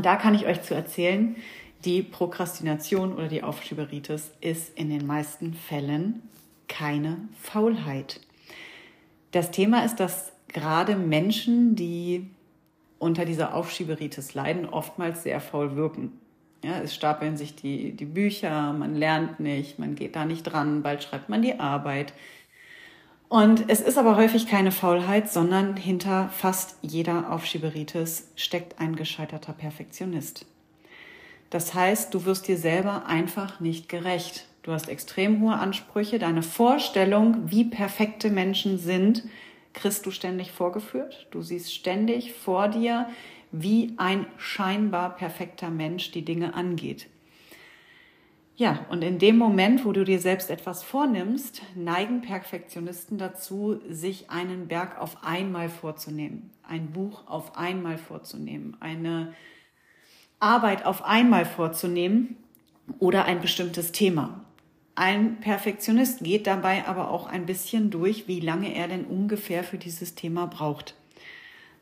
Und da kann ich euch zu erzählen, die Prokrastination oder die Aufschieberitis ist in den meisten Fällen keine Faulheit. Das Thema ist, dass gerade Menschen, die unter dieser Aufschieberitis leiden, oftmals sehr faul wirken. Ja, es stapeln sich die, die Bücher, man lernt nicht, man geht da nicht dran, bald schreibt man die Arbeit. Und es ist aber häufig keine Faulheit, sondern hinter fast jeder Aufschieberitis steckt ein gescheiterter Perfektionist. Das heißt, du wirst dir selber einfach nicht gerecht. Du hast extrem hohe Ansprüche. Deine Vorstellung, wie perfekte Menschen sind, kriegst du ständig vorgeführt. Du siehst ständig vor dir, wie ein scheinbar perfekter Mensch die Dinge angeht. Ja, und in dem Moment, wo du dir selbst etwas vornimmst, neigen Perfektionisten dazu, sich einen Berg auf einmal vorzunehmen, ein Buch auf einmal vorzunehmen, eine Arbeit auf einmal vorzunehmen oder ein bestimmtes Thema. Ein Perfektionist geht dabei aber auch ein bisschen durch, wie lange er denn ungefähr für dieses Thema braucht.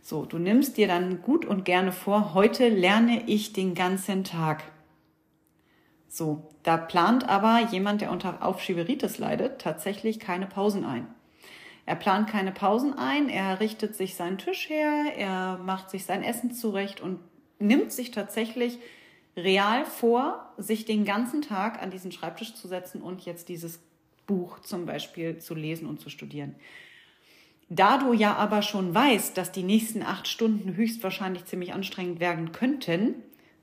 So, du nimmst dir dann gut und gerne vor, heute lerne ich den ganzen Tag. So, da plant aber jemand, der unter Aufschieberitis leidet, tatsächlich keine Pausen ein. Er plant keine Pausen ein, er richtet sich seinen Tisch her, er macht sich sein Essen zurecht und nimmt sich tatsächlich real vor, sich den ganzen Tag an diesen Schreibtisch zu setzen und jetzt dieses Buch zum Beispiel zu lesen und zu studieren. Da du ja aber schon weißt, dass die nächsten acht Stunden höchstwahrscheinlich ziemlich anstrengend werden könnten,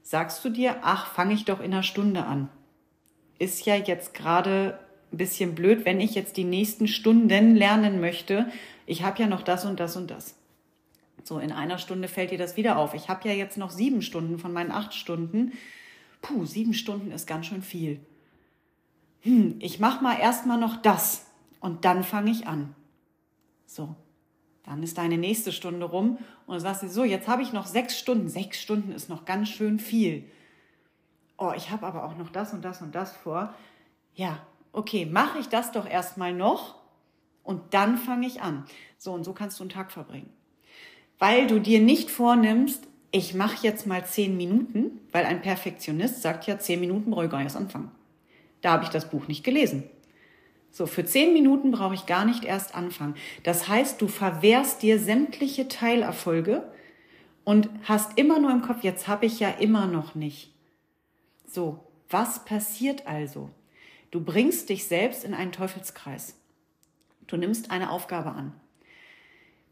sagst du dir, ach, fange ich doch in einer Stunde an. Ist ja jetzt gerade ein bisschen blöd, wenn ich jetzt die nächsten Stunden lernen möchte. Ich habe ja noch das und das und das. So, in einer Stunde fällt dir das wieder auf. Ich habe ja jetzt noch sieben Stunden von meinen acht Stunden. Puh, sieben Stunden ist ganz schön viel. Hm, ich mache mal erstmal noch das und dann fange ich an. So, dann ist deine nächste Stunde rum und du sagst dir, so, jetzt habe ich noch sechs Stunden. Sechs Stunden ist noch ganz schön viel. Oh, ich habe aber auch noch das und das und das vor. Ja, okay, mache ich das doch erstmal noch und dann fange ich an. So, und so kannst du einen Tag verbringen weil du dir nicht vornimmst, ich mache jetzt mal zehn Minuten, weil ein Perfektionist sagt ja, zehn Minuten brauche ich gar nicht erst anfangen. Da habe ich das Buch nicht gelesen. So, für zehn Minuten brauche ich gar nicht erst anfangen. Das heißt, du verwehrst dir sämtliche Teilerfolge und hast immer nur im Kopf, jetzt habe ich ja immer noch nicht. So, was passiert also? Du bringst dich selbst in einen Teufelskreis. Du nimmst eine Aufgabe an.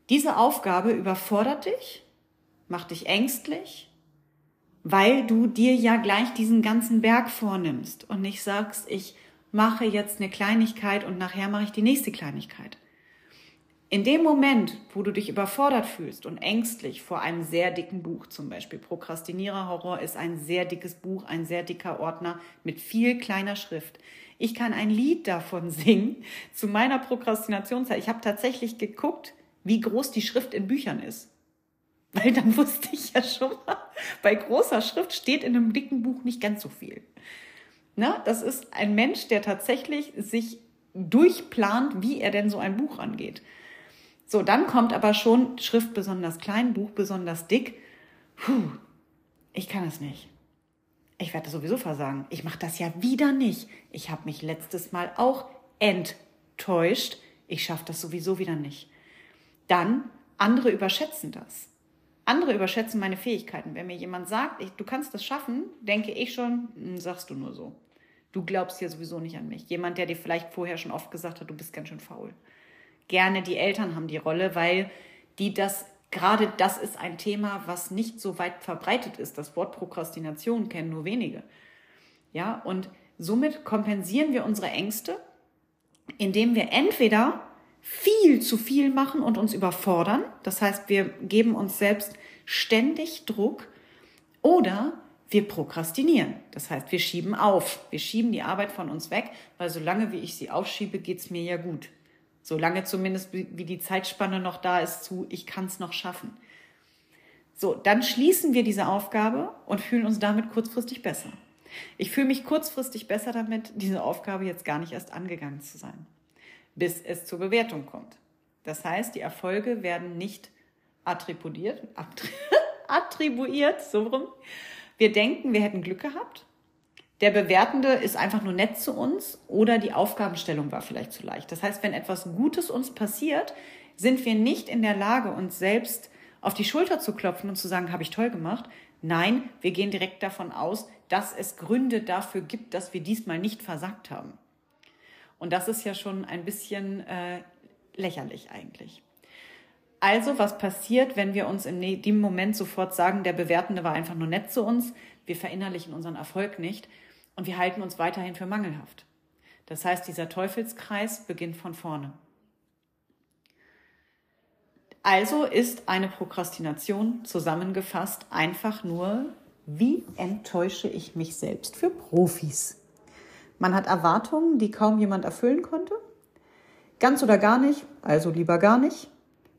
Diese Aufgabe überfordert dich, macht dich ängstlich, weil du dir ja gleich diesen ganzen Berg vornimmst und nicht sagst, ich mache jetzt eine Kleinigkeit und nachher mache ich die nächste Kleinigkeit. In dem Moment, wo du dich überfordert fühlst und ängstlich vor einem sehr dicken Buch, zum Beispiel Prokrastiniererhorror ist ein sehr dickes Buch, ein sehr dicker Ordner mit viel kleiner Schrift. Ich kann ein Lied davon singen zu meiner Prokrastinationszeit. Ich habe tatsächlich geguckt, wie groß die Schrift in Büchern ist. Weil dann wusste ich ja schon mal, bei großer Schrift steht in einem dicken Buch nicht ganz so viel. Na, das ist ein Mensch, der tatsächlich sich durchplant, wie er denn so ein Buch angeht. So, dann kommt aber schon Schrift besonders klein, Buch besonders dick. Puh, ich kann es nicht. Ich werde sowieso versagen. Ich mache das ja wieder nicht. Ich habe mich letztes Mal auch enttäuscht. Ich schaffe das sowieso wieder nicht dann andere überschätzen das. Andere überschätzen meine Fähigkeiten. Wenn mir jemand sagt, ich, du kannst das schaffen, denke ich schon, hm, sagst du nur so. Du glaubst ja sowieso nicht an mich. Jemand, der dir vielleicht vorher schon oft gesagt hat, du bist ganz schön faul. Gerne die Eltern haben die Rolle, weil die das, gerade das ist ein Thema, was nicht so weit verbreitet ist. Das Wort Prokrastination kennen nur wenige. Ja, und somit kompensieren wir unsere Ängste, indem wir entweder viel zu viel machen und uns überfordern. Das heißt, wir geben uns selbst ständig Druck oder wir prokrastinieren. Das heißt, wir schieben auf. Wir schieben die Arbeit von uns weg, weil solange wie ich sie aufschiebe, geht's mir ja gut. Solange zumindest wie die Zeitspanne noch da ist zu, ich kann es noch schaffen. So, dann schließen wir diese Aufgabe und fühlen uns damit kurzfristig besser. Ich fühle mich kurzfristig besser damit, diese Aufgabe jetzt gar nicht erst angegangen zu sein bis es zur Bewertung kommt. Das heißt, die Erfolge werden nicht attribuiert, attribuiert, so rum. Wir denken, wir hätten Glück gehabt. Der Bewertende ist einfach nur nett zu uns oder die Aufgabenstellung war vielleicht zu leicht. Das heißt, wenn etwas Gutes uns passiert, sind wir nicht in der Lage, uns selbst auf die Schulter zu klopfen und zu sagen, habe ich toll gemacht. Nein, wir gehen direkt davon aus, dass es Gründe dafür gibt, dass wir diesmal nicht versagt haben. Und das ist ja schon ein bisschen äh, lächerlich eigentlich. Also, was passiert, wenn wir uns in dem Moment sofort sagen, der Bewertende war einfach nur nett zu uns, wir verinnerlichen unseren Erfolg nicht und wir halten uns weiterhin für mangelhaft. Das heißt, dieser Teufelskreis beginnt von vorne. Also ist eine Prokrastination zusammengefasst einfach nur, wie enttäusche ich mich selbst für Profis? Man hat Erwartungen, die kaum jemand erfüllen konnte. Ganz oder gar nicht, also lieber gar nicht.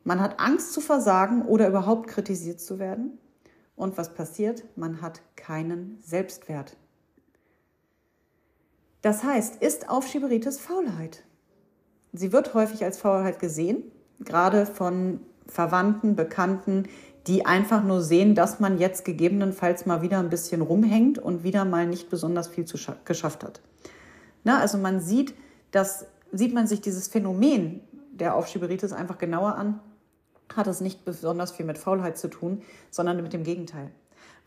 Man hat Angst zu versagen oder überhaupt kritisiert zu werden. Und was passiert? Man hat keinen Selbstwert. Das heißt, ist Aufschieberitis Faulheit? Sie wird häufig als Faulheit gesehen, gerade von Verwandten, Bekannten, die einfach nur sehen, dass man jetzt gegebenenfalls mal wieder ein bisschen rumhängt und wieder mal nicht besonders viel zu geschafft hat. Na, also man sieht, dass sieht man sich dieses Phänomen der Aufschieberitis einfach genauer an, hat es nicht besonders viel mit Faulheit zu tun, sondern mit dem Gegenteil.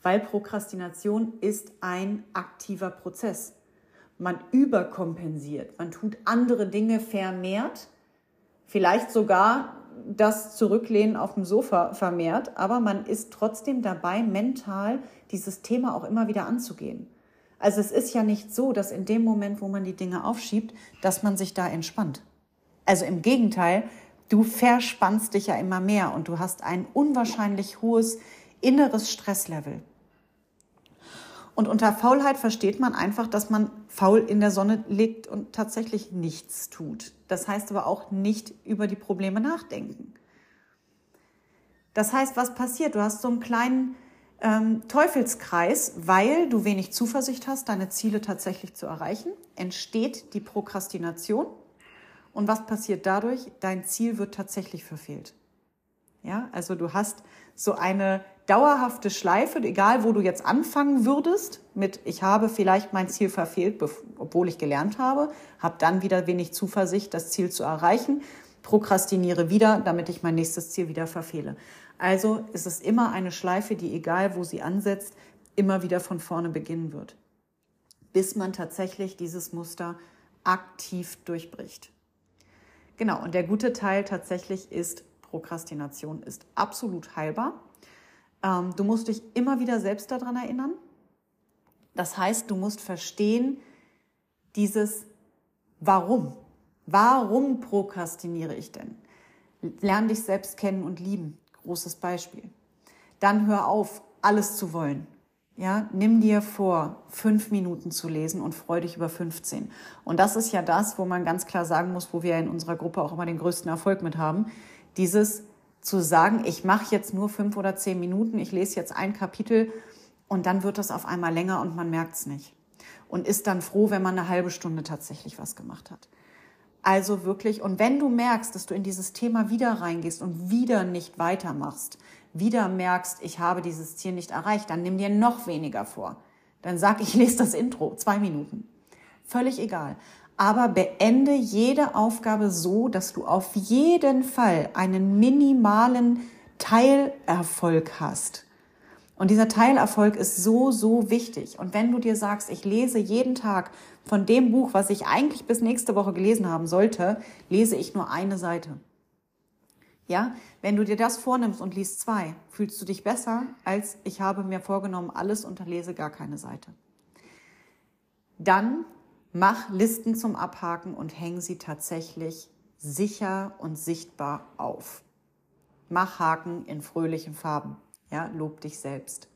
Weil Prokrastination ist ein aktiver Prozess. Man überkompensiert, man tut andere Dinge vermehrt, vielleicht sogar das Zurücklehnen auf dem Sofa vermehrt, aber man ist trotzdem dabei, mental dieses Thema auch immer wieder anzugehen. Also es ist ja nicht so, dass in dem Moment, wo man die Dinge aufschiebt, dass man sich da entspannt. Also im Gegenteil, du verspannst dich ja immer mehr und du hast ein unwahrscheinlich hohes inneres Stresslevel. Und unter Faulheit versteht man einfach, dass man faul in der Sonne liegt und tatsächlich nichts tut. Das heißt aber auch nicht über die Probleme nachdenken. Das heißt, was passiert? Du hast so einen kleinen ähm, Teufelskreis, weil du wenig Zuversicht hast, deine Ziele tatsächlich zu erreichen, entsteht die Prokrastination und was passiert dadurch? Dein Ziel wird tatsächlich verfehlt. Ja, also du hast so eine dauerhafte Schleife, egal wo du jetzt anfangen würdest, mit ich habe vielleicht mein Ziel verfehlt, obwohl ich gelernt habe, habe dann wieder wenig Zuversicht, das Ziel zu erreichen, prokrastiniere wieder, damit ich mein nächstes Ziel wieder verfehle. Also ist es immer eine Schleife, die egal wo sie ansetzt, immer wieder von vorne beginnen wird, bis man tatsächlich dieses Muster aktiv durchbricht. Genau, und der gute Teil tatsächlich ist, Prokrastination ist absolut heilbar. Ähm, du musst dich immer wieder selbst daran erinnern. Das heißt, du musst verstehen, dieses Warum. Warum prokrastiniere ich denn? Lern dich selbst kennen und lieben. Großes Beispiel. Dann hör auf, alles zu wollen. Ja, nimm dir vor, fünf Minuten zu lesen und freu dich über 15. Und das ist ja das, wo man ganz klar sagen muss, wo wir in unserer Gruppe auch immer den größten Erfolg mit haben. Dieses zu sagen, ich mache jetzt nur fünf oder zehn Minuten, ich lese jetzt ein Kapitel und dann wird das auf einmal länger und man merkt es nicht. Und ist dann froh, wenn man eine halbe Stunde tatsächlich was gemacht hat. Also wirklich, und wenn du merkst, dass du in dieses Thema wieder reingehst und wieder nicht weitermachst, wieder merkst, ich habe dieses Ziel nicht erreicht, dann nimm dir noch weniger vor. Dann sag, ich lese das Intro, zwei Minuten. Völlig egal. Aber beende jede Aufgabe so, dass du auf jeden Fall einen minimalen Teilerfolg hast. Und dieser Teilerfolg ist so, so wichtig. Und wenn du dir sagst, ich lese jeden Tag von dem Buch, was ich eigentlich bis nächste Woche gelesen haben sollte, lese ich nur eine Seite. Ja, wenn du dir das vornimmst und liest zwei, fühlst du dich besser, als ich habe mir vorgenommen, alles und lese gar keine Seite. Dann mach Listen zum Abhaken und häng sie tatsächlich sicher und sichtbar auf. Mach Haken in fröhlichen Farben. Ja, lob dich selbst.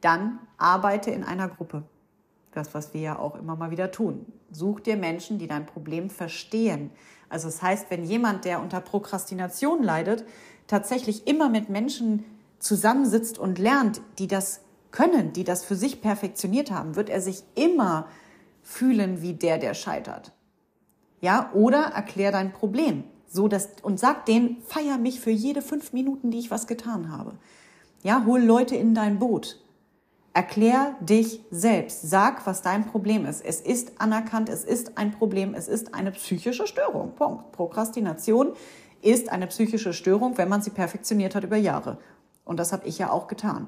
Dann arbeite in einer Gruppe. Das, was wir ja auch immer mal wieder tun. Such dir Menschen, die dein Problem verstehen. Also das heißt, wenn jemand, der unter Prokrastination leidet, tatsächlich immer mit Menschen zusammensitzt und lernt, die das können, die das für sich perfektioniert haben, wird er sich immer fühlen wie der, der scheitert. Ja, oder erklär dein Problem, so dass und sag denen, feier mich für jede fünf Minuten, die ich was getan habe. Ja, hol Leute in dein Boot. Erklär dich selbst. Sag, was dein Problem ist. Es ist anerkannt, es ist ein Problem, es ist eine psychische Störung. Punkt. Prokrastination ist eine psychische Störung, wenn man sie perfektioniert hat über Jahre. Und das habe ich ja auch getan.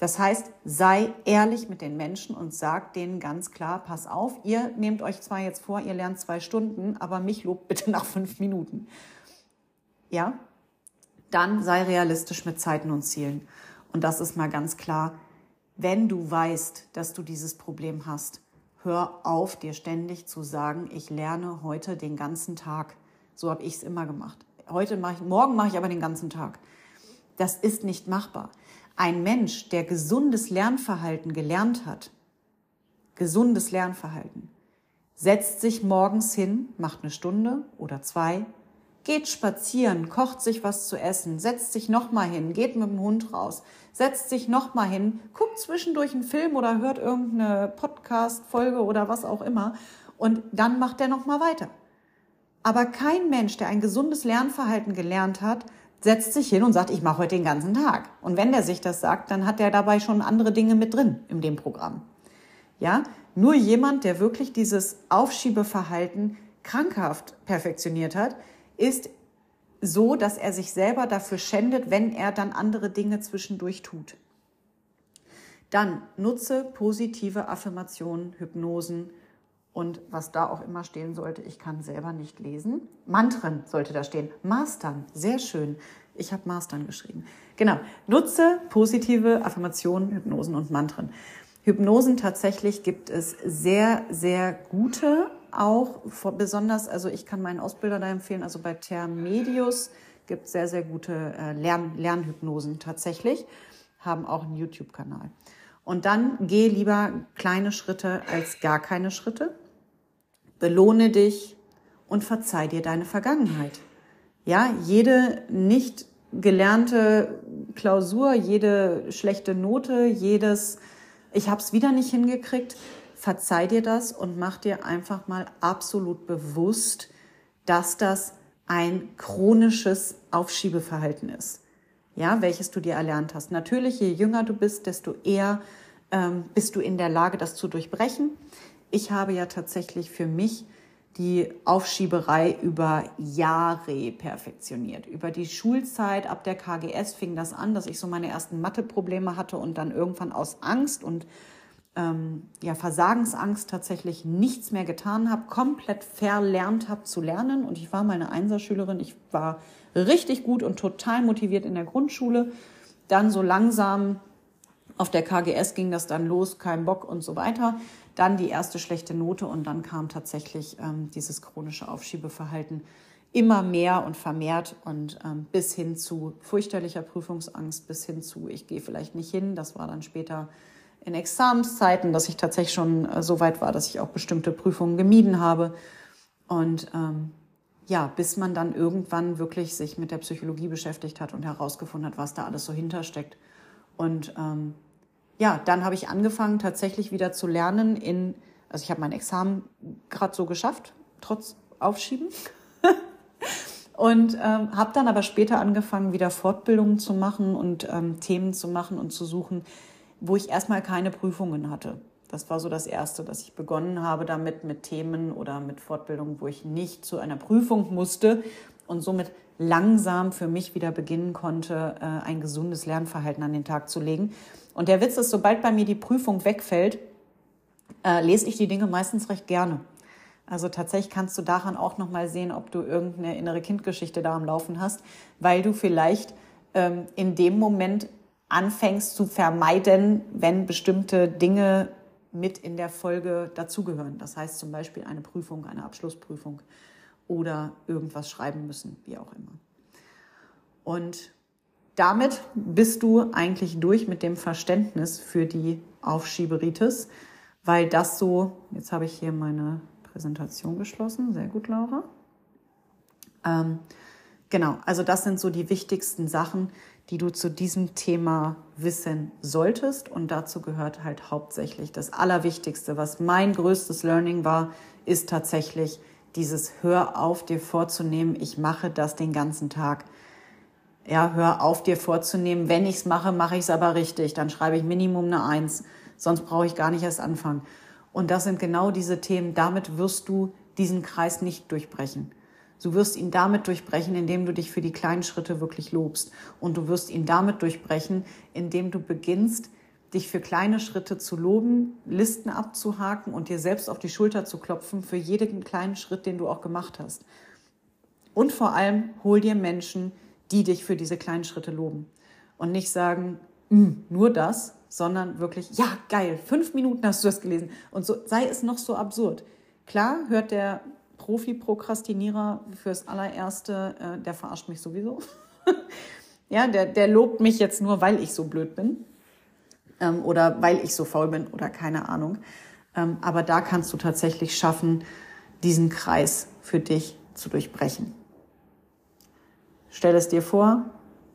Das heißt, sei ehrlich mit den Menschen und sag denen ganz klar, pass auf, ihr nehmt euch zwar jetzt vor, ihr lernt zwei Stunden, aber mich lobt bitte nach fünf Minuten. Ja? Dann sei realistisch mit Zeiten und Zielen. Und das ist mal ganz klar, wenn du weißt, dass du dieses Problem hast, hör auf, dir ständig zu sagen, ich lerne heute den ganzen Tag. So habe ich es immer gemacht. Heute mache ich, morgen mache ich aber den ganzen Tag. Das ist nicht machbar. Ein Mensch, der gesundes Lernverhalten gelernt hat, gesundes Lernverhalten, setzt sich morgens hin, macht eine Stunde oder zwei, geht spazieren, kocht sich was zu essen, setzt sich nochmal hin, geht mit dem Hund raus, setzt sich nochmal hin, guckt zwischendurch einen Film oder hört irgendeine Podcast-Folge oder was auch immer und dann macht er nochmal weiter. Aber kein Mensch, der ein gesundes Lernverhalten gelernt hat, setzt sich hin und sagt, ich mache heute den ganzen Tag. Und wenn der sich das sagt, dann hat er dabei schon andere Dinge mit drin in dem Programm. Ja, nur jemand, der wirklich dieses Aufschiebeverhalten krankhaft perfektioniert hat, ist so, dass er sich selber dafür schändet, wenn er dann andere Dinge zwischendurch tut. Dann nutze positive Affirmationen, Hypnosen und was da auch immer stehen sollte, ich kann selber nicht lesen. Mantren sollte da stehen. Mastern, sehr schön. Ich habe Mastern geschrieben. Genau. Nutze positive Affirmationen, Hypnosen und Mantren. Hypnosen tatsächlich gibt es sehr, sehr gute auch besonders, also ich kann meinen Ausbilder da empfehlen, also bei Thermedius gibt es sehr, sehr gute äh, Lern Lernhypnosen tatsächlich, haben auch einen YouTube-Kanal. Und dann geh lieber kleine Schritte als gar keine Schritte. Belohne dich und verzeih dir deine Vergangenheit. Ja, jede nicht gelernte Klausur, jede schlechte Note, jedes ich habe es wieder nicht hingekriegt, verzeih dir das und mach dir einfach mal absolut bewusst, dass das ein chronisches Aufschiebeverhalten ist. Ja, welches du dir erlernt hast. Natürlich, je jünger du bist, desto eher ähm, bist du in der Lage, das zu durchbrechen. Ich habe ja tatsächlich für mich die Aufschieberei über Jahre perfektioniert. Über die Schulzeit, ab der KGS fing das an, dass ich so meine ersten Matheprobleme hatte und dann irgendwann aus Angst und ähm, ja, Versagensangst tatsächlich nichts mehr getan habe, komplett verlernt habe zu lernen. Und ich war mal eine Einserschülerin. Ich war richtig gut und total motiviert in der Grundschule. Dann so langsam auf der KGS ging das dann los, kein Bock und so weiter. Dann die erste schlechte Note und dann kam tatsächlich ähm, dieses chronische Aufschiebeverhalten immer mehr und vermehrt und ähm, bis hin zu fürchterlicher Prüfungsangst, bis hin zu, ich gehe vielleicht nicht hin. Das war dann später in Examenszeiten, dass ich tatsächlich schon äh, so weit war, dass ich auch bestimmte Prüfungen gemieden habe. Und ähm, ja, bis man dann irgendwann wirklich sich mit der Psychologie beschäftigt hat und herausgefunden hat, was da alles so hintersteckt. Und ähm, ja, dann habe ich angefangen, tatsächlich wieder zu lernen in, also ich habe mein Examen gerade so geschafft, trotz Aufschieben. und ähm, habe dann aber später angefangen, wieder Fortbildungen zu machen und ähm, Themen zu machen und zu suchen, wo ich erstmal keine Prüfungen hatte. Das war so das Erste, dass ich begonnen habe damit mit Themen oder mit Fortbildungen, wo ich nicht zu einer Prüfung musste und somit langsam für mich wieder beginnen konnte, äh, ein gesundes Lernverhalten an den Tag zu legen. Und der Witz ist, sobald bei mir die Prüfung wegfällt, äh, lese ich die Dinge meistens recht gerne. Also tatsächlich kannst du daran auch nochmal sehen, ob du irgendeine innere Kindgeschichte da am Laufen hast, weil du vielleicht ähm, in dem Moment anfängst zu vermeiden, wenn bestimmte Dinge mit in der Folge dazugehören. Das heißt zum Beispiel eine Prüfung, eine Abschlussprüfung oder irgendwas schreiben müssen, wie auch immer. Und damit bist du eigentlich durch mit dem Verständnis für die Aufschieberitis, weil das so, jetzt habe ich hier meine Präsentation geschlossen, sehr gut, Laura. Ähm, genau, also das sind so die wichtigsten Sachen, die du zu diesem Thema wissen solltest. Und dazu gehört halt hauptsächlich das Allerwichtigste, was mein größtes Learning war, ist tatsächlich dieses Hör auf, dir vorzunehmen, ich mache das den ganzen Tag. Ja, hör auf, dir vorzunehmen, wenn ich es mache, mache ich es aber richtig. Dann schreibe ich Minimum eine Eins. Sonst brauche ich gar nicht erst anfangen. Und das sind genau diese Themen. Damit wirst du diesen Kreis nicht durchbrechen. Du wirst ihn damit durchbrechen, indem du dich für die kleinen Schritte wirklich lobst. Und du wirst ihn damit durchbrechen, indem du beginnst, dich für kleine Schritte zu loben, Listen abzuhaken und dir selbst auf die Schulter zu klopfen für jeden kleinen Schritt, den du auch gemacht hast. Und vor allem hol dir Menschen, die dich für diese kleinen Schritte loben. Und nicht sagen, hm, nur das, sondern wirklich, ja, geil, fünf Minuten hast du das gelesen. Und so sei es noch so absurd. Klar hört der Profi-Prokrastinierer fürs allererste, äh, der verarscht mich sowieso. ja, der, der lobt mich jetzt nur, weil ich so blöd bin ähm, oder weil ich so faul bin oder keine Ahnung. Ähm, aber da kannst du tatsächlich schaffen, diesen Kreis für dich zu durchbrechen. Stell es dir vor,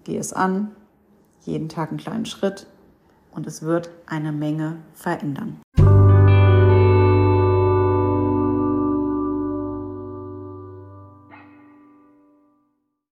geh es an, jeden Tag einen kleinen Schritt und es wird eine Menge verändern.